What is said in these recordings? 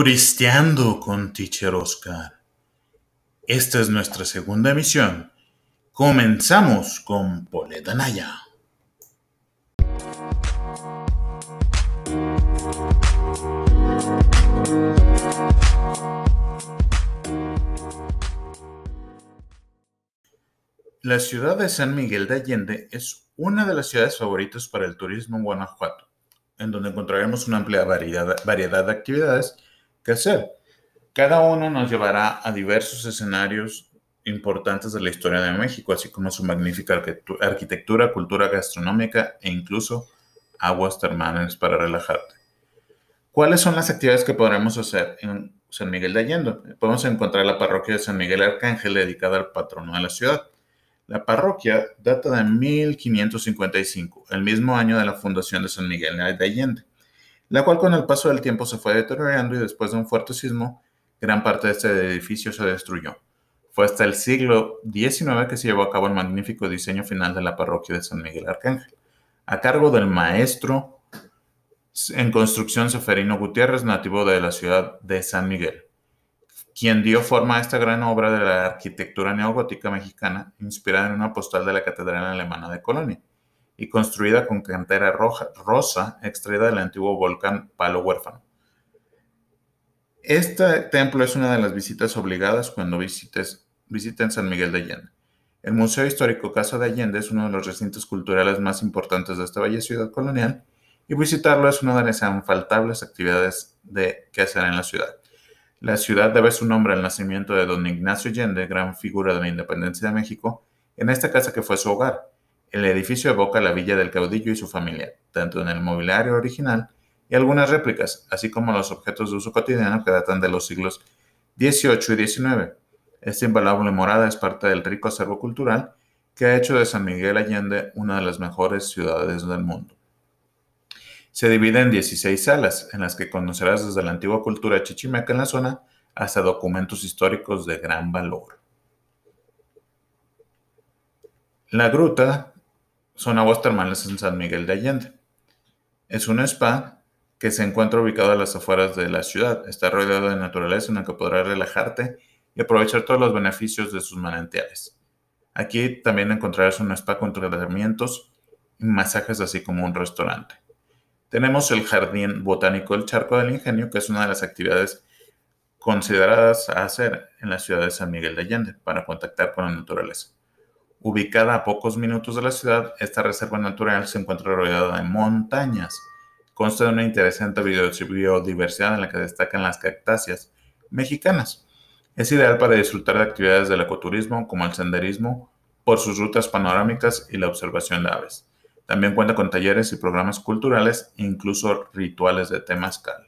Turisteando con Teacher Oscar. Esta es nuestra segunda emisión. Comenzamos con Poledanaya. La ciudad de San Miguel de Allende es una de las ciudades favoritas para el turismo en Guanajuato, en donde encontraremos una amplia variedad de actividades hacer. Cada uno nos llevará a diversos escenarios importantes de la historia de México, así como su magnífica arquitectura, cultura gastronómica e incluso aguas termales para relajarte. ¿Cuáles son las actividades que podremos hacer en San Miguel de Allende? Podemos encontrar la parroquia de San Miguel Arcángel dedicada al patrono de la ciudad. La parroquia data de 1555, el mismo año de la fundación de San Miguel de Allende, la cual con el paso del tiempo se fue deteriorando y después de un fuerte sismo, gran parte de este edificio se destruyó. Fue hasta el siglo XIX que se llevó a cabo el magnífico diseño final de la parroquia de San Miguel Arcángel, a cargo del maestro en construcción Seferino Gutiérrez, nativo de la ciudad de San Miguel quien dio forma a esta gran obra de la arquitectura neogótica mexicana, inspirada en una postal de la Catedral Alemana de Colonia y construida con cantera roja, rosa extraída del antiguo volcán Palo Huérfano. Este templo es una de las visitas obligadas cuando visites, visiten San Miguel de Allende. El Museo Histórico Casa de Allende es uno de los recintos culturales más importantes de esta bella ciudad colonial y visitarlo es una de las infaltables actividades de que hacer en la ciudad. La ciudad debe su nombre al nacimiento de don Ignacio Allende, gran figura de la independencia de México, en esta casa que fue su hogar. El edificio evoca la villa del caudillo y su familia, tanto en el mobiliario original y algunas réplicas, así como los objetos de uso cotidiano que datan de los siglos XVIII y XIX. Esta invaluable morada es parte del rico acervo cultural que ha hecho de San Miguel Allende una de las mejores ciudades del mundo. Se divide en 16 salas, en las que conocerás desde la antigua cultura chichimeca en la zona hasta documentos históricos de gran valor. La gruta son aguas termales en San Miguel de Allende. Es un spa que se encuentra ubicado a las afueras de la ciudad. Está rodeado de naturaleza en la que podrás relajarte y aprovechar todos los beneficios de sus manantiales. Aquí también encontrarás un spa con tratamientos y masajes, así como un restaurante. Tenemos el Jardín Botánico El Charco del Ingenio, que es una de las actividades consideradas a hacer en la ciudad de San Miguel de Allende para contactar con la naturaleza. Ubicada a pocos minutos de la ciudad, esta reserva natural se encuentra rodeada de montañas. Consta de una interesante biodiversidad en la que destacan las cactáceas mexicanas. Es ideal para disfrutar de actividades del ecoturismo como el senderismo por sus rutas panorámicas y la observación de aves. También cuenta con talleres y programas culturales, incluso rituales de temazcal.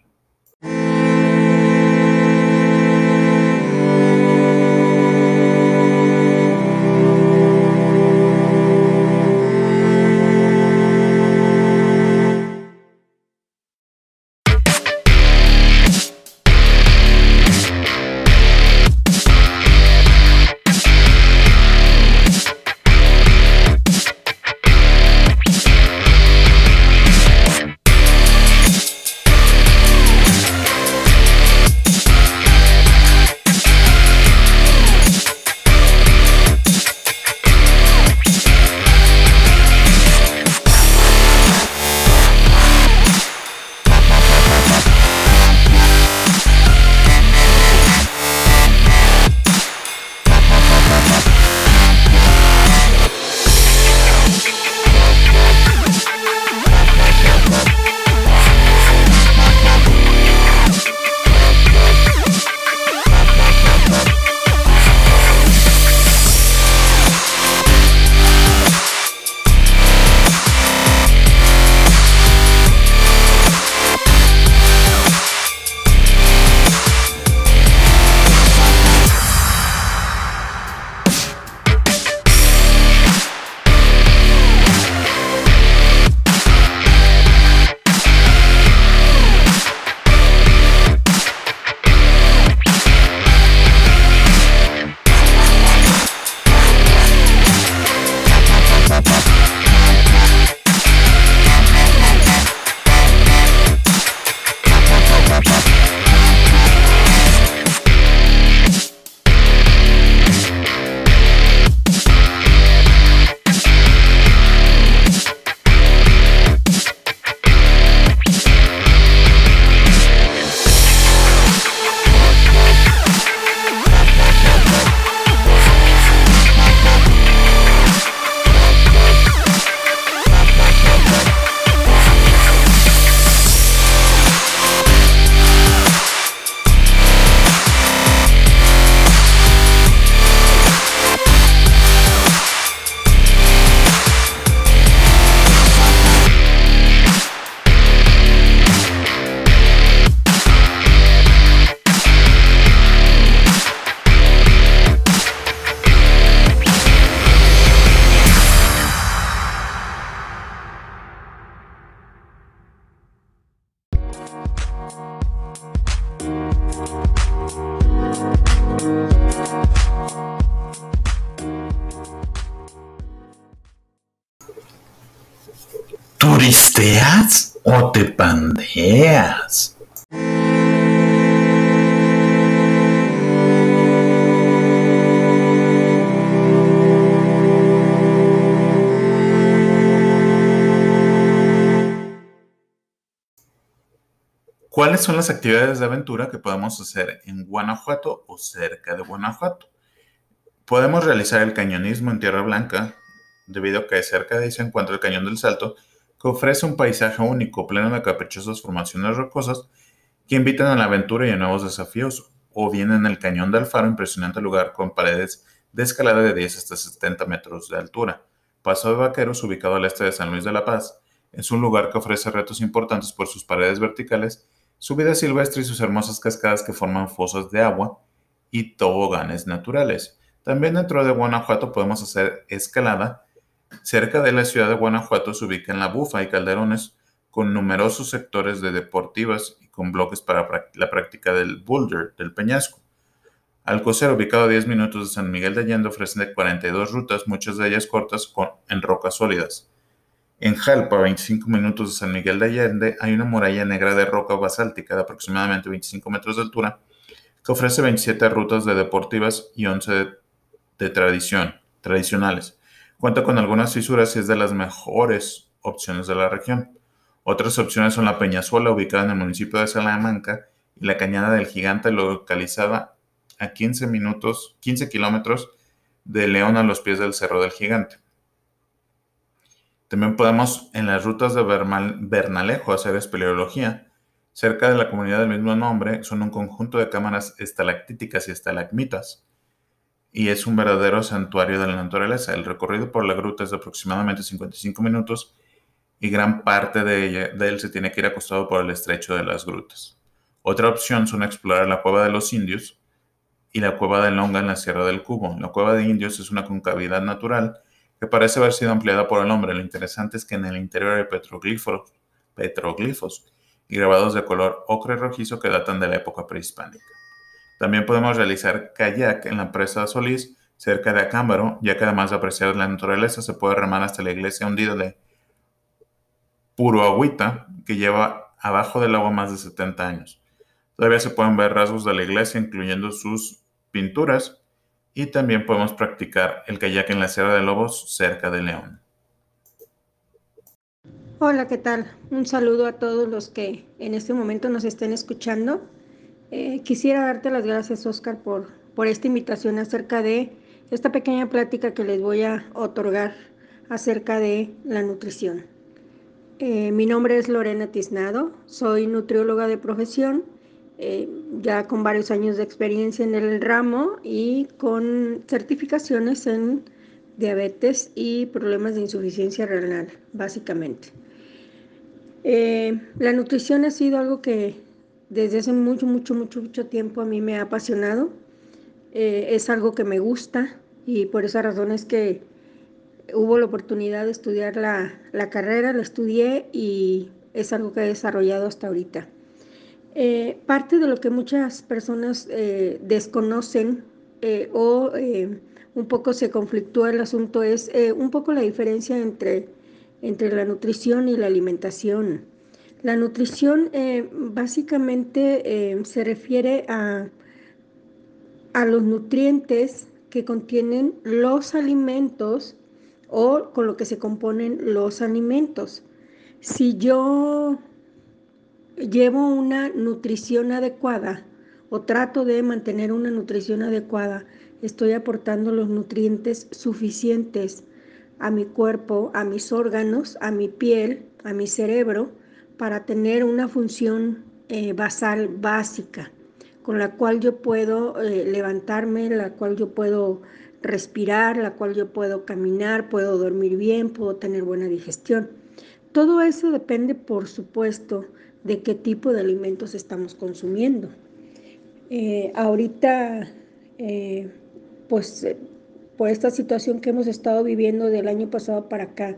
Pandeas? ¿Cuáles son las actividades de aventura que podemos hacer en Guanajuato o cerca de Guanajuato? Podemos realizar el cañonismo en Tierra Blanca, debido a que cerca de ahí se encuentra el Cañón del Salto, que ofrece un paisaje único, pleno de caprichosas formaciones rocosas que invitan a la aventura y a nuevos desafíos, o bien en el Cañón del Faro, impresionante lugar con paredes de escalada de 10 hasta 70 metros de altura. Paso de Vaqueros, ubicado al este de San Luis de la Paz, es un lugar que ofrece retos importantes por sus paredes verticales, su vida silvestre y sus hermosas cascadas que forman fosas de agua y toboganes naturales. También dentro de Guanajuato podemos hacer escalada Cerca de la ciudad de Guanajuato se ubican La Bufa y Calderones, con numerosos sectores de deportivas y con bloques para la práctica del boulder, del peñasco. Alcocer, ubicado a 10 minutos de San Miguel de Allende, ofrece 42 rutas, muchas de ellas cortas en rocas sólidas. En Jalpa, a 25 minutos de San Miguel de Allende, hay una muralla negra de roca basáltica de aproximadamente 25 metros de altura que ofrece 27 rutas de deportivas y 11 de, de tradición, tradicionales. Cuenta con algunas fisuras y es de las mejores opciones de la región. Otras opciones son la Peñazuela, ubicada en el municipio de Salamanca, y la Cañada del Gigante, localizada a 15 minutos, 15 kilómetros de León a los pies del Cerro del Gigante. También podemos en las rutas de Bernalejo hacer espeleología. Cerca de la comunidad del mismo nombre son un conjunto de cámaras estalactíticas y estalagmitas y es un verdadero santuario de la naturaleza. El recorrido por la gruta es de aproximadamente 55 minutos y gran parte de, él se tiene que ir acostado por el estrecho de las grutas. Otra opción son explorar la cueva de los indios y la cueva de Longa en la Sierra del Cubo. La cueva de indios es una concavidad natural que parece haber sido ampliada por el hombre. Lo interesante es que en el interior hay petroglifos, petroglifos y grabados de color ocre rojizo que datan de la época prehispánica. También podemos realizar kayak en la presa Solís, cerca de Acámbaro, ya que además de apreciar la naturaleza, se puede remar hasta la iglesia hundida de Puroagüita, que lleva abajo del agua más de 70 años. Todavía se pueden ver rasgos de la iglesia, incluyendo sus pinturas, y también podemos practicar el kayak en la Sierra de Lobos, cerca de León. Hola, ¿qué tal? Un saludo a todos los que en este momento nos estén escuchando. Eh, quisiera darte las gracias, Oscar, por, por esta invitación acerca de esta pequeña plática que les voy a otorgar acerca de la nutrición. Eh, mi nombre es Lorena Tiznado, soy nutrióloga de profesión, eh, ya con varios años de experiencia en el ramo y con certificaciones en diabetes y problemas de insuficiencia renal, básicamente. la nutrición ha sido algo que desde hace mucho, mucho, mucho, mucho tiempo a mí me ha apasionado. Eh, es algo que me gusta y por esa razón es que hubo la oportunidad de estudiar la, carrera, la estudié y es algo que he desarrollado hasta ahorita. Eh, parte de lo que muchas personas eh, desconocen o un poco se conflictúa el asunto es un poco la diferencia entre, entre la nutrición y la alimentación. La nutrición eh, básicamente eh, se refiere a, a los nutrientes que contienen los alimentos o con lo que se componen los alimentos. Si yo llevo una nutrición adecuada o trato de mantener una nutrición adecuada, estoy aportando los nutrientes suficientes a mi cuerpo, a mis órganos, a mi piel, a mi cerebro, para tener una función eh, basal básica con la cual yo puedo eh, levantarme, la cual yo puedo respirar, la cual yo puedo caminar, puedo dormir bien, puedo tener buena digestión. Todo eso depende, por supuesto, de qué tipo de alimentos estamos consumiendo. Eh, ahorita, pues por esta situación que hemos estado viviendo del año pasado para acá,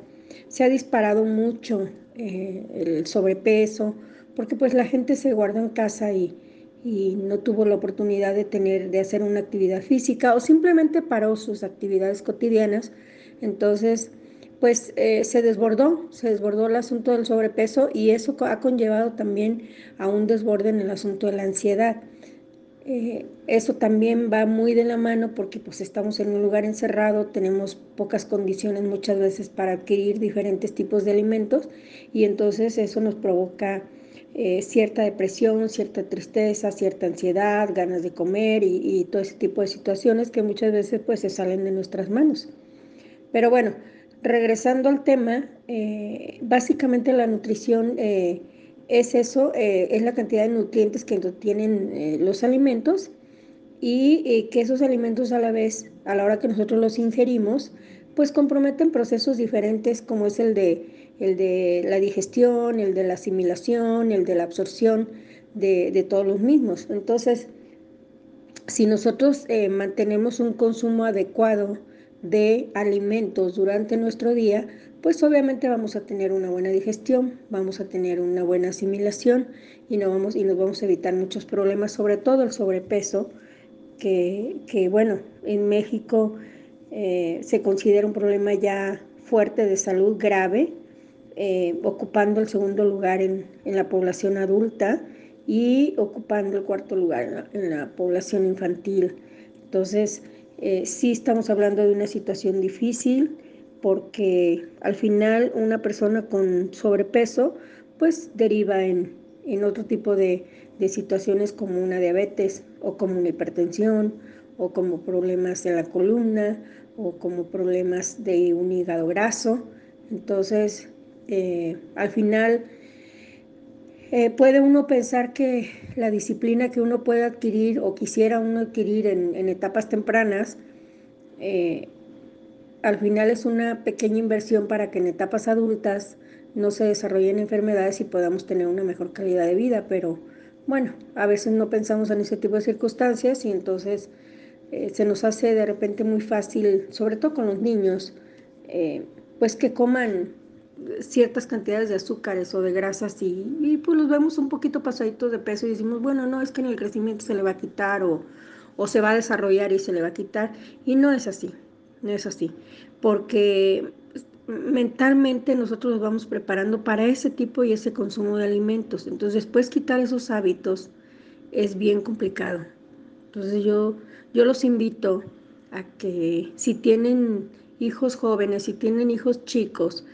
se ha disparado mucho eh, el sobrepeso, porque pues la gente se guardó en casa y, y no tuvo la oportunidad de tener, de hacer una actividad física o simplemente paró sus actividades cotidianas. Entonces, pues eh, se desbordó, se desbordó el asunto del sobrepeso y eso ha conllevado también a un desborde en el asunto de la ansiedad. Eh, eso también va muy de la mano porque pues estamos en un lugar encerrado, tenemos pocas condiciones muchas veces para adquirir diferentes tipos de alimentos y entonces eso nos provoca eh, cierta depresión, cierta tristeza, cierta ansiedad, ganas de comer y, todo ese tipo de situaciones que muchas veces pues se salen de nuestras manos. Pero bueno, regresando al tema, eh, básicamente la nutrición eh, es eso, es la cantidad de nutrientes que tienen los alimentos y que esos alimentos a la vez, a la hora que nosotros los ingerimos, pues comprometen procesos diferentes como es el de el de la digestión, el de la asimilación, el de la absorción de, todos los mismos. Entonces, si nosotros eh, mantenemos un consumo adecuado de alimentos durante nuestro día, pues obviamente vamos a tener una buena digestión, vamos a tener una buena asimilación y, no vamos, y nos vamos a evitar muchos problemas, sobre todo el sobrepeso, que, bueno, en México eh, se considera un problema ya fuerte de salud grave, eh, ocupando el segundo lugar en, la población adulta y ocupando el cuarto lugar en la, población infantil. Entonces, eh, sí estamos hablando de una situación difícil porque al final una persona con sobrepeso pues deriva en, otro tipo de, de, situaciones como una diabetes o como una hipertensión o como problemas de la columna o como problemas de un hígado graso. Entonces, eh, al final eh, puede uno pensar que la disciplina que uno puede adquirir o quisiera uno adquirir en, etapas tempranas, eh, al final es una pequeña inversión para que en etapas adultas no se desarrollen enfermedades y podamos tener una mejor calidad de vida, pero bueno, a veces no pensamos en ese tipo de circunstancias y entonces se nos hace de repente muy fácil, sobre todo con los niños, pues que coman ciertas cantidades de azúcares o de grasas y, pues los vemos un poquito pasaditos de peso y decimos, bueno, no, es que en el crecimiento se le va a quitar o, o se va a desarrollar y se le va a quitar. Y no es así, no es así, porque mentalmente nosotros nos vamos preparando para ese tipo y ese consumo de alimentos. Entonces, después quitar esos hábitos es bien complicado. Entonces, yo, yo los invito a que si tienen hijos jóvenes, si tienen hijos chicos,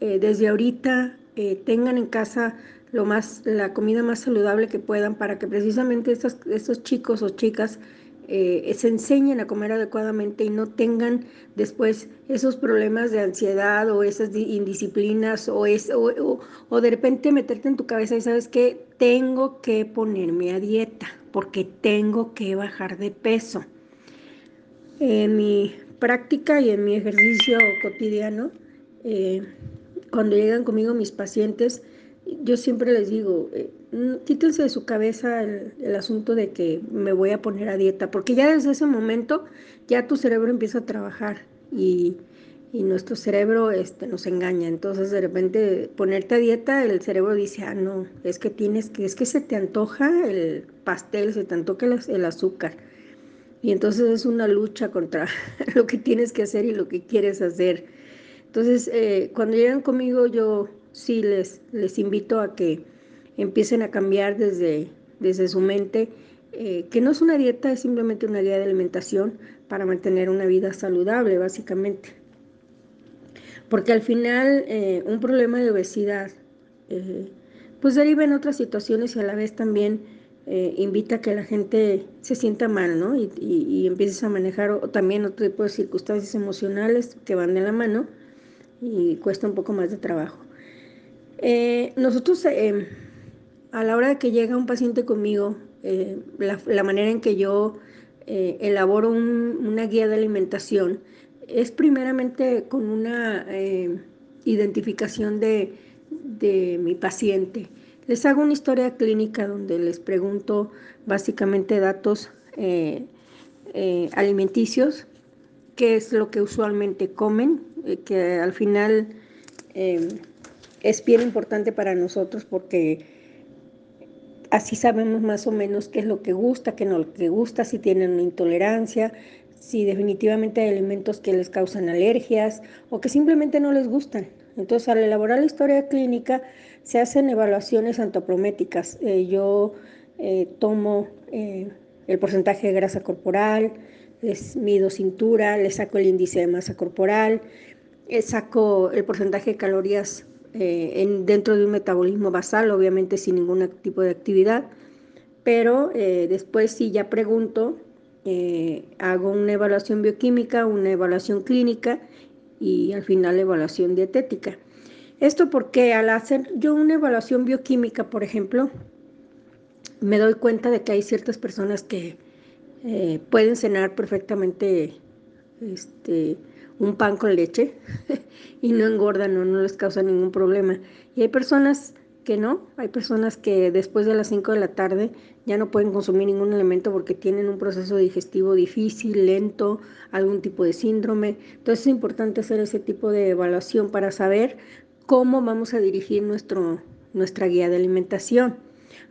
eh, desde ahorita eh, tengan en casa lo más, la comida más saludable que puedan para que precisamente estos, estos chicos o chicas eh, se enseñen a comer adecuadamente y no tengan después esos problemas de ansiedad o esas indisciplinas o, es, o, o, de repente meterte en tu cabeza y sabes que tengo que ponerme a dieta porque tengo que bajar de peso. En mi práctica y en mi ejercicio cotidiano, cuando llegan conmigo mis pacientes, yo siempre les digo, eh, quítense de su cabeza el, asunto de que me voy a poner a dieta, porque ya desde ese momento ya tu cerebro empieza a trabajar y, nuestro cerebro este, nos engaña. Entonces de repente ponerte a dieta, el cerebro dice, ah, no, es que tienes que, es que se te antoja el pastel, se te antoja el azúcar. Y entonces es una lucha contra lo que tienes que hacer y lo que quieres hacer. Entonces, eh, cuando llegan conmigo, yo sí les, les invito a que empiecen a cambiar desde, desde su mente, eh, que no es una dieta, es simplemente una guía de alimentación para mantener una vida saludable, básicamente. Porque al final, eh, un problema de obesidad, pues deriva en otras situaciones y a la vez también invita a que la gente se sienta mal, ¿no? Y, y, empieces a manejar también otro tipo de circunstancias emocionales que van de la mano y cuesta un poco más de trabajo. Eh, nosotros, eh, a la hora de que llega un paciente conmigo, eh, la, manera en que yo elaboro una guía de alimentación es primeramente con una identificación de, de mi paciente. Les hago una historia clínica donde les pregunto básicamente datos alimenticios, qué es lo que usualmente comen, eh, que al final em, es bien importante para nosotros porque así sabemos más o menos qué es lo que gusta, qué no lo que gusta, si tienen una intolerancia, si definitivamente hay alimentos que les causan alergias o que simplemente no les gustan. Entonces, al elaborar la historia clínica, se hacen evaluaciones antropométricas. Eh, yo eh, tomo eh, el porcentaje de grasa corporal, les mido cintura, le saco el índice de masa corporal, saco el porcentaje de calorías en, dentro de un metabolismo basal, obviamente sin ningún tipo de actividad, pero después si ya pregunto, hago una evaluación bioquímica, una evaluación clínica y al final la evaluación dietética. Esto porque al hacer yo una evaluación bioquímica, por ejemplo, me doy cuenta de que hay ciertas personas que eh, pueden cenar perfectamente este, un pan con leche y no engordan o no les causa ningún problema. Y hay personas que no, hay personas que después de las 5 de la tarde ya no pueden consumir ningún alimento porque tienen un proceso digestivo difícil, lento, algún tipo de síndrome. Entonces es importante hacer ese tipo de evaluación para saber cómo vamos a dirigir nuestro, nuestra guía de alimentación.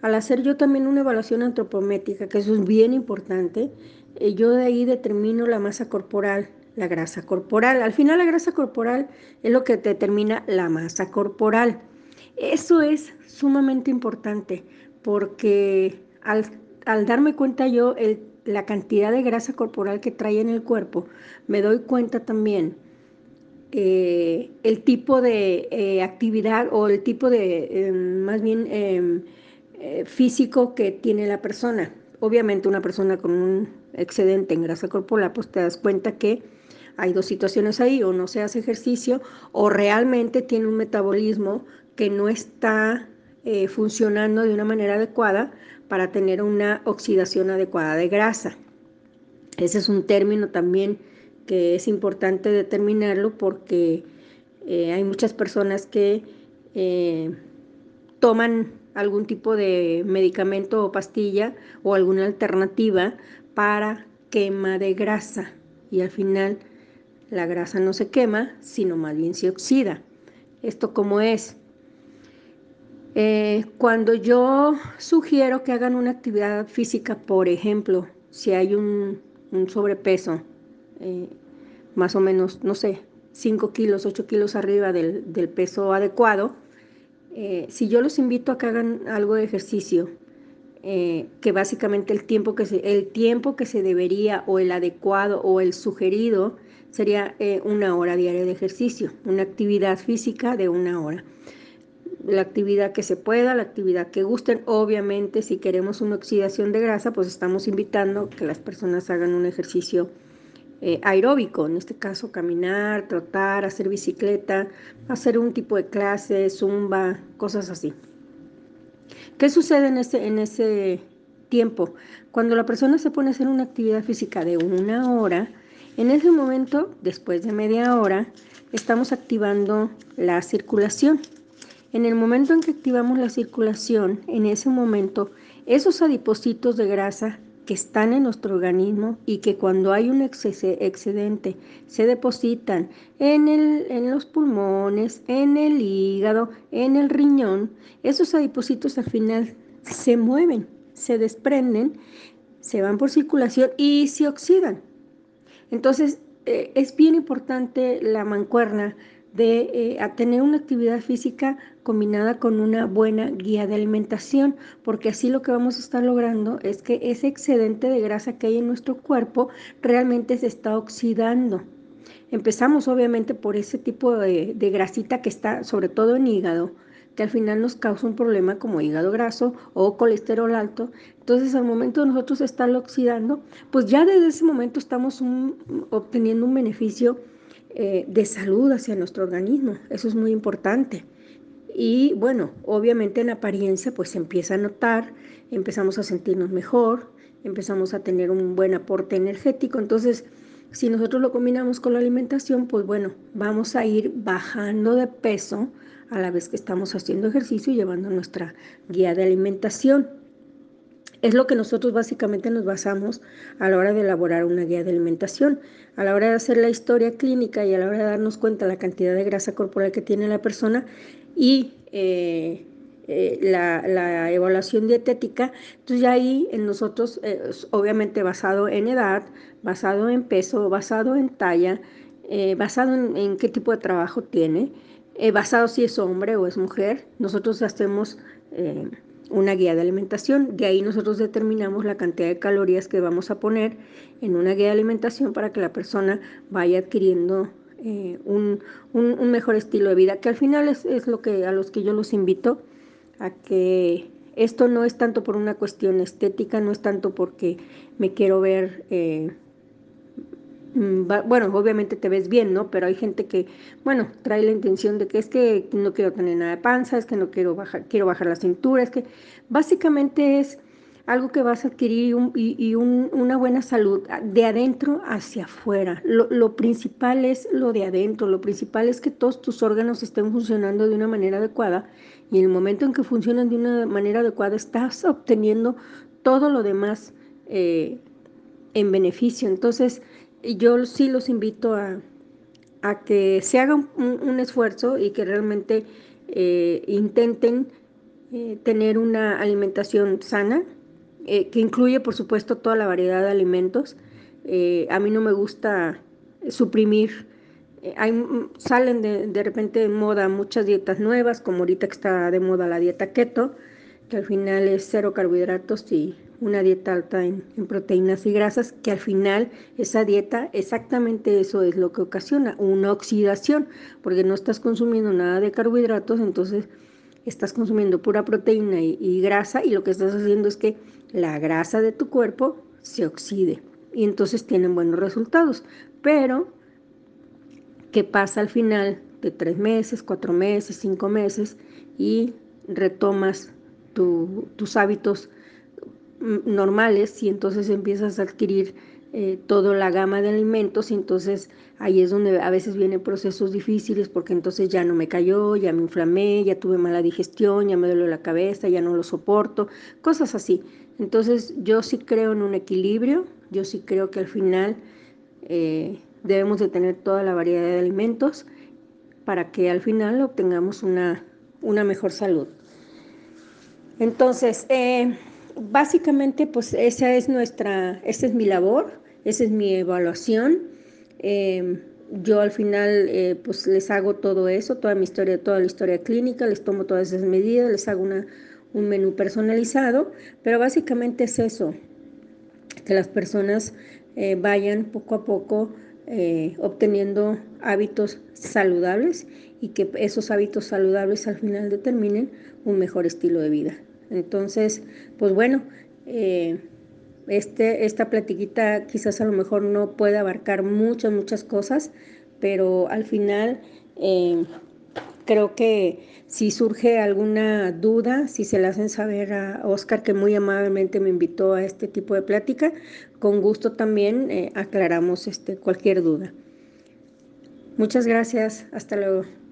Al hacer yo también una evaluación antropométrica, que eso es bien importante, eh, yo de ahí determino la masa corporal, la grasa corporal. Al final la grasa corporal es lo que determina la masa corporal. Eso es sumamente importante porque al, darme cuenta yo la cantidad de grasa corporal que trae en el cuerpo, me doy cuenta también eh, el tipo de eh, actividad o el tipo de, em, más bien, em, eh, físico que tiene la persona. Obviamente una persona con un excedente en grasa corporal, pues te das cuenta que hay dos situaciones ahí, o no se hace ejercicio o realmente tiene un metabolismo que no está eh, funcionando de una manera adecuada para tener una oxidación adecuada de grasa. Ese es un término también que es importante determinarlo porque eh, hay muchas personas que eh, toman algún tipo de medicamento o pastilla o alguna alternativa para quema de grasa y al final la grasa no se quema, sino más bien se oxida. ¿Esto cómo es? Eh, cuando yo sugiero que hagan una actividad física, por ejemplo, si hay un, sobrepeso, eh, más o menos, no sé, 5 kilos, 8 kilos arriba del, peso adecuado, eh, si yo los invito a que hagan algo de ejercicio, que básicamente el tiempo que, el tiempo que se debería o el adecuado o el sugerido sería una hora diaria de ejercicio, una actividad física de una hora la actividad que se pueda, la actividad que gusten. Obviamente, si queremos una oxidación de grasa, pues estamos invitando que las personas hagan un ejercicio eh, aeróbico, en este caso caminar, trotar, hacer bicicleta, hacer un tipo de clase, zumba, cosas así. ¿Qué sucede en ese, en ese tiempo? Cuando la persona se pone a hacer una actividad física de una hora, en ese momento, después de media hora, estamos activando la circulación. En el momento en que activamos la circulación, en ese momento, esos adipocitos de grasa que están en nuestro organismo y que cuando hay un excedente se depositan en, en los pulmones, en el hígado, en el riñón, esos adipocitos al final se mueven, se desprenden, se van por circulación y se oxidan. Entonces, eh, es bien importante la mancuerna de eh, tener una actividad física combinada con una buena guía de alimentación, porque así lo que vamos a estar logrando es que ese excedente de grasa que hay en nuestro cuerpo realmente se está oxidando. Empezamos obviamente por ese tipo de, de grasita que está sobre todo en hígado, que al final nos causa un problema como hígado graso o colesterol alto. Entonces, al momento de nosotros estarlo oxidando, pues ya desde ese momento estamos obteniendo un beneficio eh, de salud hacia nuestro organismo. Eso es muy importante. Y bueno, obviamente en apariencia pues se empieza a notar, empezamos a sentirnos mejor, empezamos a tener un buen aporte energético. Entonces, si nosotros lo combinamos con la alimentación, pues bueno, vamos a ir bajando de peso a la vez que estamos haciendo ejercicio y llevando nuestra guía de alimentación. Es lo que nosotros básicamente nos basamos a la hora de elaborar una guía de alimentación, a la hora de hacer la historia clínica y a la hora de darnos cuenta de la cantidad de grasa corporal que tiene la persona y eh, eh, la, evaluación dietética. Entonces ya ahí en nosotros, eh, obviamente basado en edad, basado en peso, basado en talla, eh, basado en, qué tipo de trabajo tiene, basado si es hombre o es mujer, nosotros hacemos una guía de alimentación. De ahí nosotros determinamos la cantidad de calorías que vamos a poner en una guía de alimentación para que la persona vaya adquiriendo un, mejor estilo de vida, que al final es, es, lo que a los que yo los invito a que esto no es tanto por una cuestión estética, no es tanto porque me quiero ver, eh, bueno, obviamente te ves bien, ¿no? Pero hay gente que, bueno, trae la intención de que es que no quiero tener nada de panza, es que no quiero bajar, quiero bajar la cintura, es que básicamente es algo que vas a adquirir y, una buena salud de adentro hacia afuera. Lo, principal es lo de adentro, lo principal es que todos tus órganos estén funcionando de una manera adecuada y en el momento en que funcionan de una manera adecuada estás obteniendo todo lo demás eh, en beneficio. Entonces yo sí los invito a, que se haga un, esfuerzo y que realmente eh, intenten eh, tener una alimentación sana, eh, que incluye por supuesto toda la variedad de alimentos. A mí no me gusta suprimir, salen de, de, repente de moda muchas dietas nuevas, como ahorita que está de moda la dieta keto, que al final es cero carbohidratos y una dieta alta en, proteínas y grasas, que al final esa dieta exactamente eso es lo que ocasiona, una oxidación, porque no estás consumiendo nada de carbohidratos, entonces estás consumiendo pura proteína y, grasa y lo que estás haciendo es que la grasa de tu cuerpo se oxide y entonces tienen buenos resultados. Pero, ¿qué pasa al final de tres meses, cuatro meses, cinco meses y retomas tus hábitos normales y entonces empiezas a adquirir eh, toda la gama de alimentos y entonces ahí es donde a veces vienen procesos difíciles porque entonces ya no me cayó, ya me inflamé, ya tuve mala digestión, ya me duele la cabeza, ya no lo soporto, cosas así. Entonces yo sí creo en un equilibrio, yo sí creo que al final eh, debemos de tener toda la variedad de alimentos para que al final obtengamos una, una mejor salud. Entonces, eh, básicamente, pues esa es nuestra, esa es mi labor, esa es mi evaluación. Eh, yo al final eh, pues les hago todo eso, toda mi historia, toda la historia clínica, les tomo todas esas medidas, les hago una, un menú personalizado, pero básicamente es eso, que las personas eh, vayan poco a poco obteniendo hábitos saludables y que esos hábitos saludables al final determinen un mejor estilo de vida. Entonces, pues bueno, eh, este, esta platiquita quizás a lo mejor no puede abarcar muchas, muchas cosas, pero al final eh, creo que si surge alguna duda, si se la hacen saber a Oscar, que muy amablemente me invitó a este tipo de plática, con gusto también eh, aclaramos este, cualquier duda. Muchas gracias, hasta luego.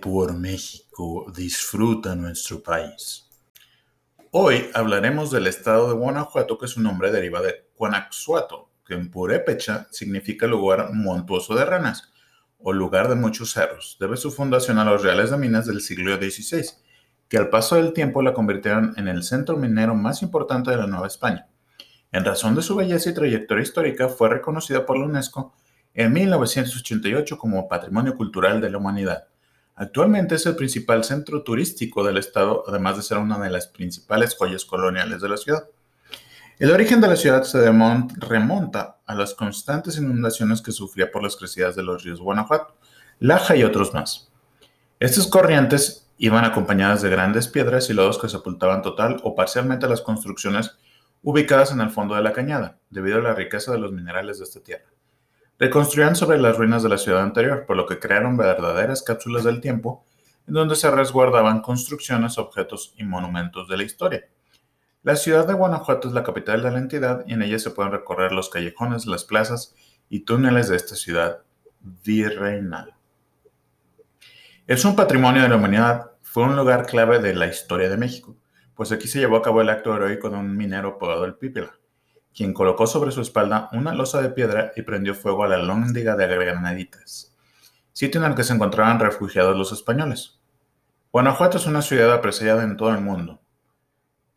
Por México, disfruta nuestro país. Hoy hablaremos del estado de Guanajuato, que su nombre deriva de Guanaxuato, que en purépecha significa lugar montuoso de ranas o lugar de muchos cerros. Debe su fundación a los reales de minas del siglo XVI, que al paso del tiempo la convirtieron en el centro minero más importante de la Nueva España. En razón de su belleza y trayectoria histórica, fue reconocida por la UNESCO en 1988 como Patrimonio Cultural de la Humanidad. Actualmente es el principal centro turístico del estado, además de ser una de las principales joyas coloniales de la ciudad. El origen de la ciudad se remonta a las constantes inundaciones que sufría por las crecidas de los ríos Guanajuato, Laja y otros más. Estas corrientes iban acompañadas de grandes piedras y lodos que sepultaban total o parcialmente las construcciones ubicadas en el fondo de la cañada, debido a la riqueza de los minerales de esta tierra. Reconstruían sobre las ruinas de la ciudad anterior, por lo que crearon verdaderas cápsulas del tiempo en donde se resguardaban construcciones, objetos y monumentos de la historia. La ciudad de Guanajuato es la capital de la entidad y en ella se pueden recorrer los callejones, las plazas y túneles de esta ciudad virreinal. Es un patrimonio de la humanidad, fue un lugar clave de la historia de México, pues aquí se llevó a cabo el acto heroico de un minero apodado el Pípila quien colocó sobre su espalda una losa de piedra y prendió fuego a la lóndiga de Granaditas, sitio en el que se encontraban refugiados los españoles. Guanajuato es una ciudad apreciada en todo el mundo.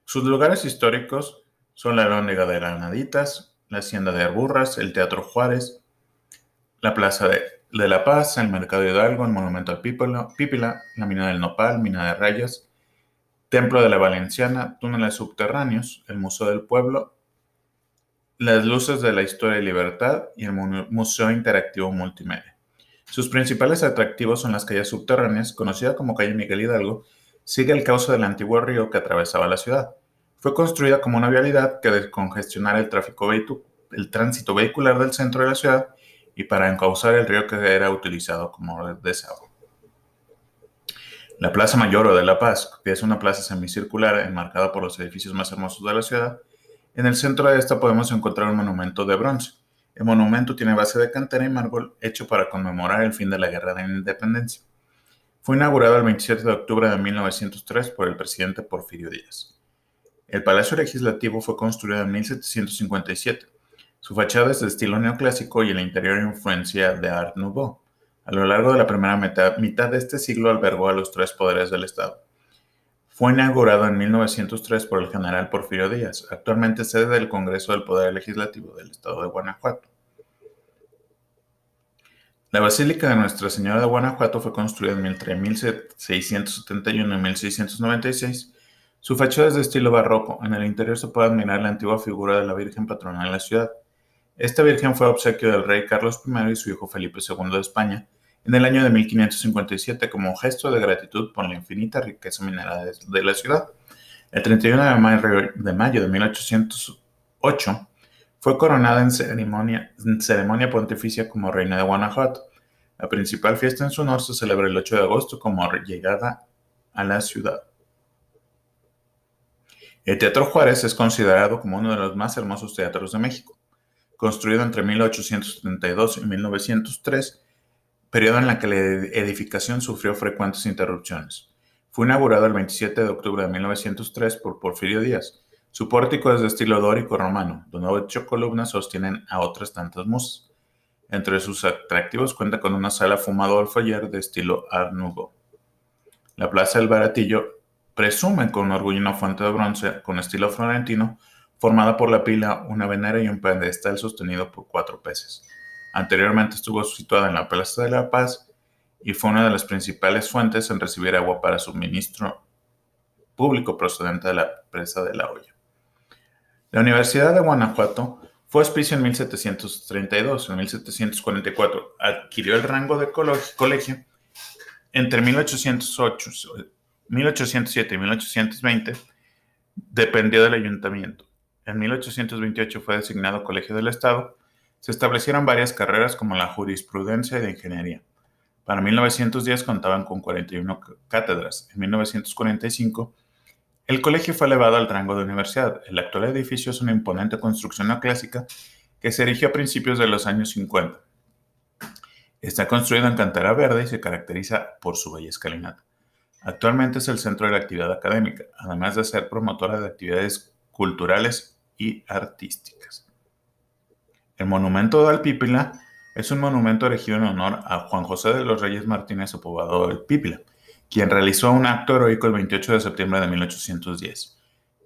Sus lugares históricos son la lóndiga de Granaditas, la hacienda de Arburras, el Teatro Juárez, la Plaza de, la Paz, el Mercado Hidalgo, el Monumento al Pípila, la Mina del Nopal, Mina de Rayas, Templo de la Valenciana, túneles subterráneos, el Museo del Pueblo las luces de la historia y libertad y el Museo Interactivo Multimedia. Sus principales atractivos son las calles subterráneas, conocida como calle Miguel Hidalgo, sigue el cauce del antiguo río que atravesaba la ciudad. Fue construida como una vialidad que descongestionara el tráfico el tránsito vehicular del centro de la ciudad y para encauzar el río que era utilizado como desahogo. La Plaza Mayor o de La Paz, que es una plaza semicircular enmarcada por los edificios más hermosos de la ciudad, en el centro de esta podemos encontrar un monumento de bronce. El monumento tiene base de cantera y mármol hecho para conmemorar el fin de la Guerra de Independencia. Fue inaugurado el 27 de octubre de 1903 por el presidente Porfirio Díaz. El Palacio Legislativo fue construido en 1757. Su fachada es de estilo neoclásico y el interior influencia de Art Nouveau. A lo largo de la primera mitad de este siglo albergó a los tres poderes del Estado. Fue inaugurado en 1903 por el general Porfirio Díaz, actualmente sede del Congreso del Poder Legislativo del Estado de Guanajuato. La Basílica de Nuestra Señora de Guanajuato fue construida entre 1671 y 1696. Su fachada es de estilo barroco. En el interior se puede admirar la antigua figura de la Virgen patrona de la ciudad. Esta Virgen fue obsequio del rey Carlos I y su hijo Felipe II de España, en el año de 1557 como gesto de gratitud por la infinita riqueza mineral de la ciudad. El 31 de mayo de, 1808 fue coronada en ceremonia, en ceremonia pontificia como reina de Guanajuato. La principal fiesta en su honor se celebra el 8 de agosto como llegada a la ciudad. El Teatro Juárez es considerado como uno de los más hermosos teatros de México. Construido entre 1872 y 1903, periodo en el que la edificación sufrió frecuentes interrupciones. Fue inaugurado el 27 de octubre de 1903 por Porfirio Díaz. Su pórtico es de estilo dórico romano, donde ocho columnas sostienen a otras tantas musas. Entre sus atractivos cuenta con una sala fumado foyer de estilo Art. La Plaza del Baratillo presume con orgullo una fuente de bronce con estilo florentino formada por la pila, una venera y un pedestal sostenido por cuatro peces. Anteriormente estuvo situada en la Plaza de la Paz y fue una de las principales fuentes en recibir agua para suministro público procedente de la presa de la olla. La Universidad de Guanajuato fue auspicio en 1732. En 1744 adquirió el rango de colegio. Entre 1808, 1807 y 1820 dependió del ayuntamiento. En 1828 fue designado Colegio del Estado se establecieron varias carreras como la jurisprudencia y de ingeniería. Para 1910 contaban con 41 cátedras. En 1945, el colegio fue elevado al rango de universidad. El actual edificio es una imponente construcción neoclásica que se erigió a principios de los años 50. Está construido en cantera verde y se caracteriza por su bella escalinata. Actualmente es el centro de la actividad académica, además de ser promotora de actividades culturales y artísticas. El monumento de Alpípila es un monumento erigido en honor a Juan José de los Reyes Martínez, poblado del Pípila, quien realizó un acto heroico el 28 de septiembre de 1810,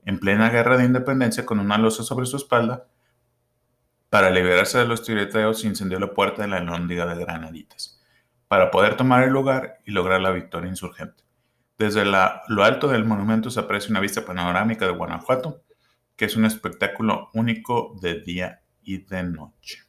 en plena guerra de independencia con una losa sobre su espalda. Para liberarse de los tiroteos, incendió la puerta de la Lóndiga de Granaditas, para poder tomar el lugar y lograr la victoria insurgente. Desde lo alto del monumento se aprecia una vista panorámica de Guanajuato, que es un espectáculo único de día y de noche.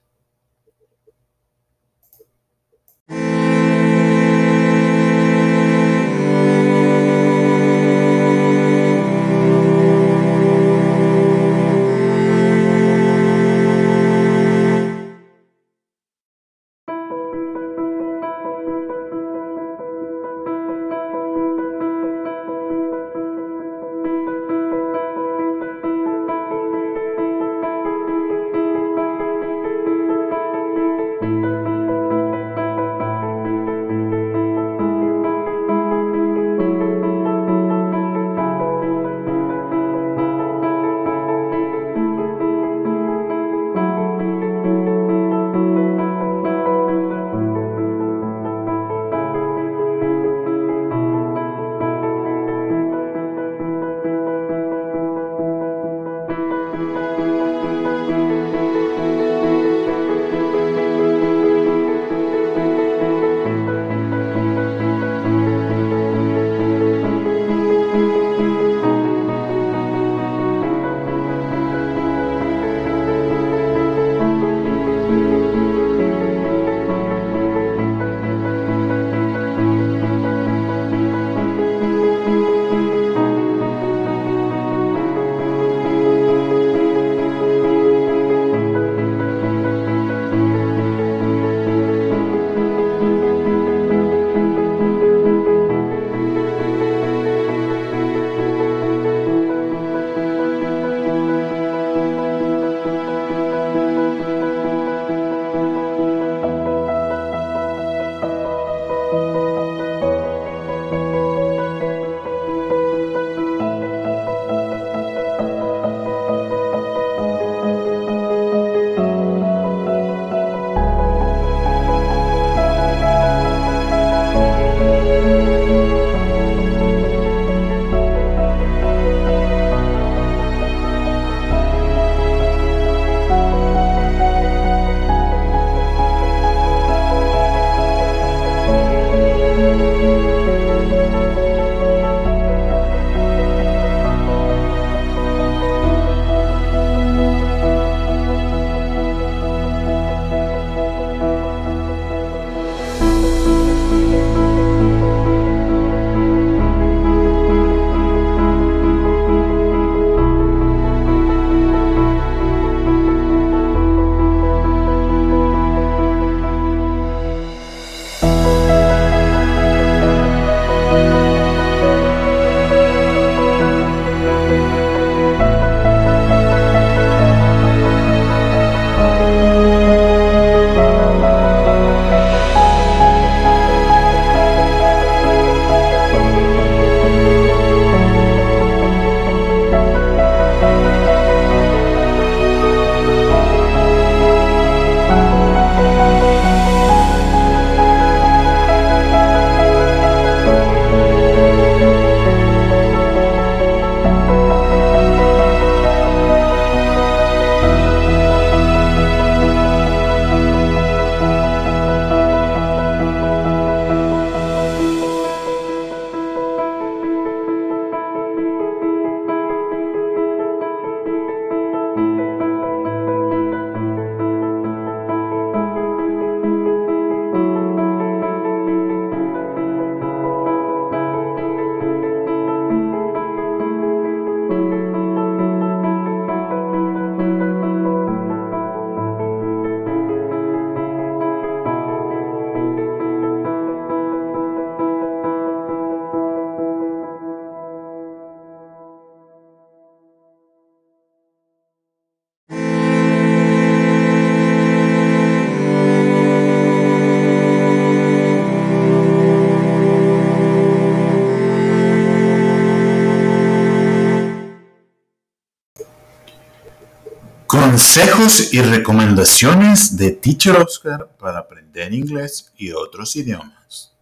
Consejos y recomendaciones de Teacher Oscar para aprender inglés y otros idiomas.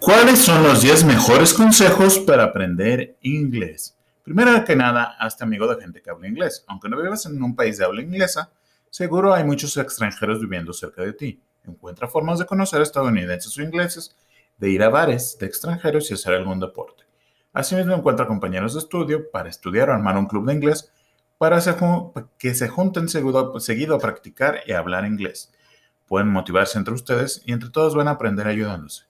¿Cuáles son los 10 mejores consejos para aprender inglés? Primero que nada, hazte amigo de gente que habla inglés. Aunque no vivas en un país de habla inglesa, seguro hay muchos extranjeros viviendo cerca de ti. Encuentra formas de conocer estadounidenses o ingleses, de ir a bares de extranjeros y hacer algún deporte. Asimismo, encuentra compañeros de estudio para estudiar o armar un club de inglés para que se junten seguido a practicar y a hablar inglés. Pueden motivarse entre ustedes y entre todos van a aprender ayudándose.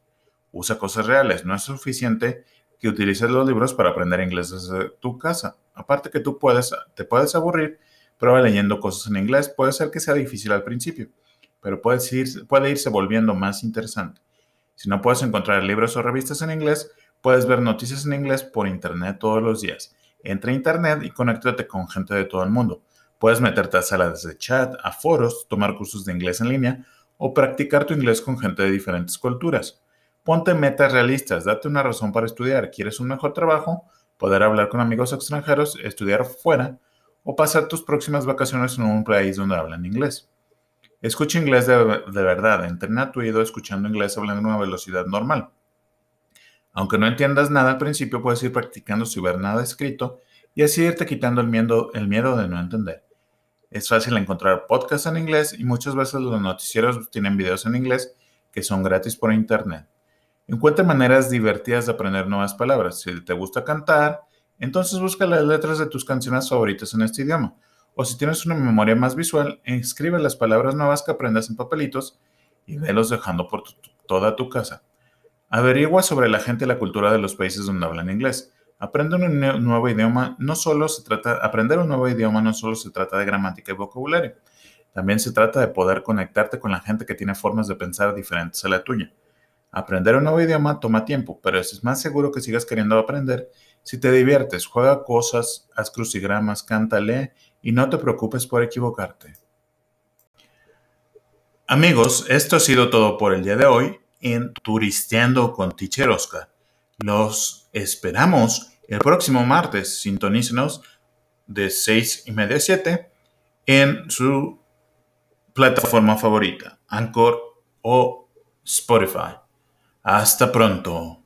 Usa cosas reales, no es suficiente que utilices los libros para aprender inglés desde tu casa. Aparte que tú puedes, te puedes aburrir, prueba leyendo cosas en inglés, puede ser que sea difícil al principio pero puede, puede irse volviendo más interesante. Si no puedes encontrar libros o revistas en inglés, puedes ver noticias en inglés por internet todos los días. Entra a internet y conéctate con gente de todo el mundo. Puedes meterte a salas de chat, a foros, tomar cursos de inglés en línea o practicar tu inglés con gente de diferentes culturas. Ponte metas realistas, date una razón para estudiar. ¿Quieres un mejor trabajo? Poder hablar con amigos extranjeros, estudiar fuera o pasar tus próximas vacaciones en un país donde hablan inglés. Escucha inglés de, verdad, entrena tu oído escuchando inglés hablando a una velocidad normal. Aunque no entiendas nada al principio, puedes ir practicando sin ver nada escrito y así irte quitando el miedo, el miedo de no entender. Es fácil encontrar podcasts en inglés y muchas veces los noticieros tienen videos en inglés que son gratis por internet. Encuentra maneras divertidas de aprender nuevas palabras. Si te gusta cantar, entonces busca las letras de tus canciones favoritas en este idioma o si tienes una memoria más visual, escribe las palabras nuevas que aprendas en papelitos y velos dejando por toda tu casa. Averigua sobre la gente y la cultura de los países donde hablan inglés. Aprende un nuevo idioma, no solo se trata, aprender un nuevo idioma no solo se trata de gramática y vocabulario, también se trata de poder conectarte con la gente que tiene formas de pensar diferentes a la tuya. Aprender un nuevo idioma toma tiempo, pero es más seguro que sigas queriendo aprender si te diviertes, juega cosas, haz crucigramas, canta, lee y no te preocupes por equivocarte. Amigos, esto ha sido todo por el día de hoy en Turisteando con Teacher Oscar. Los esperamos el próximo martes. Sintonícenos de 6 y media a 7 en su plataforma favorita, Anchor o Spotify. Hasta pronto.